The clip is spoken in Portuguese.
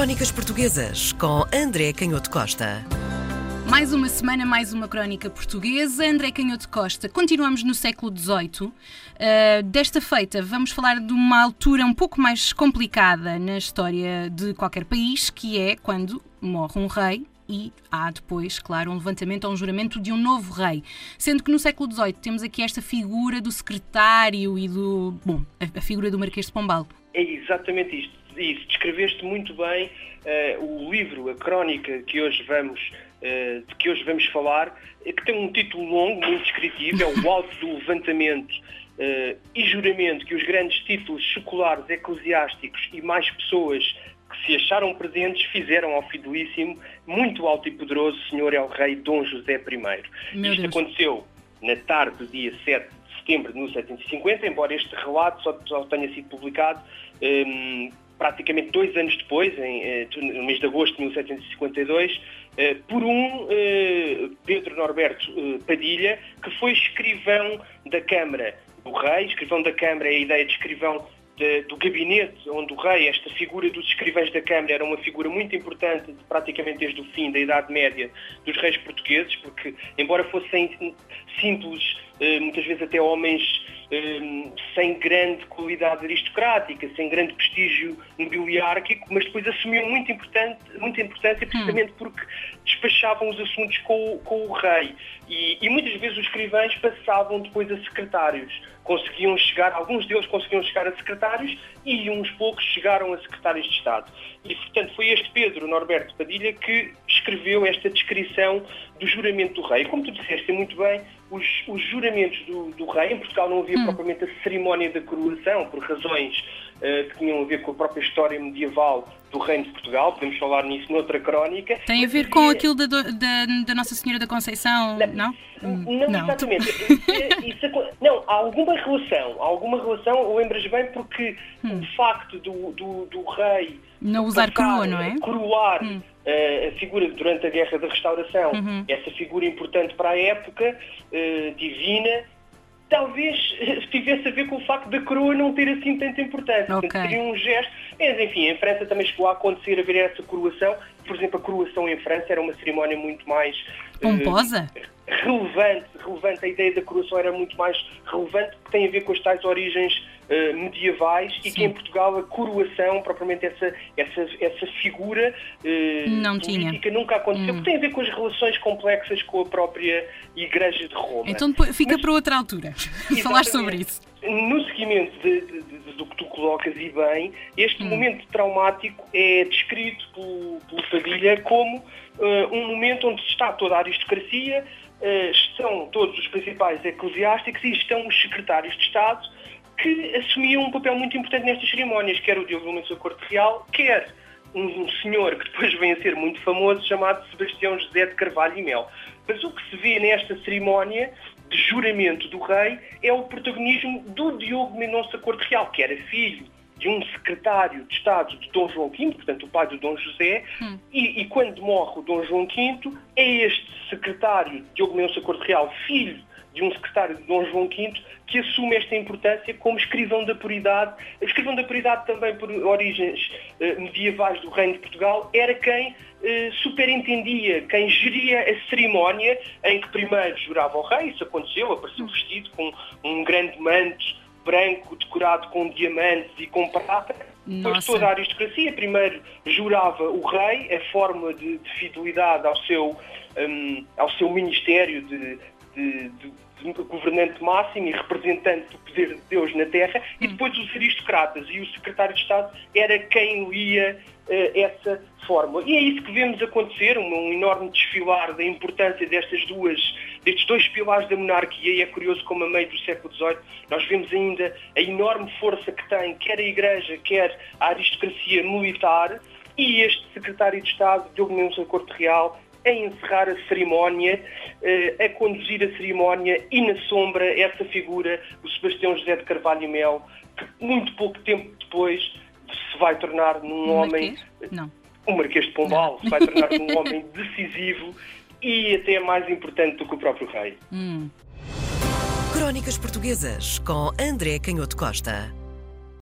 Crónicas Portuguesas com André Canhoto Costa. Mais uma semana, mais uma crónica portuguesa. André Canhoto Costa. Continuamos no século XVIII. Uh, desta feita, vamos falar de uma altura um pouco mais complicada na história de qualquer país, que é quando morre um rei e há depois, claro, um levantamento ou um juramento de um novo rei. Sendo que no século XVIII temos aqui esta figura do secretário e do. Bom, a, a figura do Marquês de Pombal. É exatamente isto isso, descreveste muito bem uh, o livro, a crónica que hoje vamos, uh, de que hoje vamos falar, que tem um título longo, muito descritivo, é o Alto do Levantamento uh, e Juramento que os grandes títulos seculares, eclesiásticos e mais pessoas que se acharam presentes fizeram ao fidelíssimo, muito alto e poderoso Senhor El Rei Dom José I. Meu Isto Deus. aconteceu na tarde do dia 7 de setembro de 1750, embora este relato só, só tenha sido publicado um, praticamente dois anos depois, em, eh, no mês de agosto de 1752, eh, por um eh, Pedro Norberto Padilha, que foi escrivão da Câmara do Rei. Escrivão da Câmara é a ideia de escrivão do gabinete onde o rei, esta figura dos escrivães da Câmara, era uma figura muito importante praticamente desde o fim da Idade Média dos reis portugueses, porque, embora fossem simples, muitas vezes até homens Hum, sem grande qualidade aristocrática, sem grande prestígio nobiliárquico, mas depois assumiam muito, importante, muita importância precisamente porque despachavam os assuntos com, com o rei. E, e, muitas vezes os escrivães passavam depois a secretários. Conseguiam chegar, alguns deles conseguiam chegar a secretários e uns poucos chegaram a secretários de Estado. E, portanto, foi este Pedro Norberto Padilha que escreveu esta descrição do juramento do rei. Como tu disseste muito bem, os, os juramentos do, do, rei, em Portugal não havia hum. propriamente a cerimónia da coroação, por razões que tinham a ver com a própria história medieval do Reino de Portugal, podemos falar nisso noutra crónica. Tem a ver com aquilo da, da, da, Nossa Senhora da Conceição, não? Não, não, não. exatamente. Isso, não, há alguma relação, há alguma relação, lembras bem, porque hum. o facto do, do, do rei... Não usar crua, não é? Coroar hum a figura durante a Guerra da Restauração, uhum. essa figura importante para a época, uh, divina, talvez tivesse a ver com o facto da coroa não ter assim tanta importância. Okay. Seria um gesto. Mas, enfim, em França também chegou a acontecer a ver essa coroação. Por exemplo, a coroação em França era uma cerimónia muito mais. Pomposa? Uh, relevante, relevante. A ideia da coroação era muito mais relevante, porque tem a ver com as tais origens uh, medievais Sim. e que em Portugal a coroação, propriamente essa, essa, essa figura uh, Não política tinha. nunca aconteceu, hum. porque tem a ver com as relações complexas com a própria Igreja de Roma. Então fica Mas, para outra altura falar sobre isso. No seguimento de, de, colocas e bem, este hum. momento traumático é descrito pelo, pelo Padilha como uh, um momento onde está toda a aristocracia, uh, estão todos os principais eclesiásticos e estão os secretários de Estado que assumiam um papel muito importante nestas cerimónias, quer o Lumenso da Corte Real, quer um, um, senhor que depois vem a ser muito famoso, chamado Sebastião José de Carvalho e Mel. Mas o que se vê nesta cerimónia de juramento do rei é o protagonismo do Diogo Mendonça Corte Real, que era filho de um secretário de Estado de Dom João V, portanto o pai do Dom José, hum. e, e, quando morre o Dom João V, é este secretário, Diogo Mendonça Corte Real, filho de um secretário de Dom João V, que assume esta importância como escrivão da puridade. Escrivão da puridade também por origens eh, medievais do Reino de Portugal, era quem eh, superentendia, quem geria a cerimónia em que primeiro jurava o rei, isso aconteceu, apareceu vestido com um grande manto branco decorado com diamantes e com prata, Depois toda a aristocracia primeiro jurava o rei, a forma de, de fidelidade ao seu, um, ao seu ministério de, de, de, de, governante máximo e representante do poder de Deus na Terra, e depois os aristocratas. E o secretário de Estado era quem lia uh, essa forma. E é isso que vemos acontecer, um, um, enorme desfilar da importância destas duas, destes dois pilares da monarquia, e é curioso como a meio do século XVIII nós vemos ainda a enorme força que tem quer a Igreja, quer a aristocracia militar, e este secretário de Estado, Diogo Mendes Corte Real, a encerrar a cerimónia, eh, a conduzir a cerimónia e na sombra essa figura, o Sebastião José de Carvalho e Mel, que muito pouco tempo depois se vai tornar num homem. Não. O Marquês de Pombal Não. se vai tornar num homem decisivo e até mais importante do que o próprio rei. Hum. Crónicas Portuguesas com André Canhoto Costa.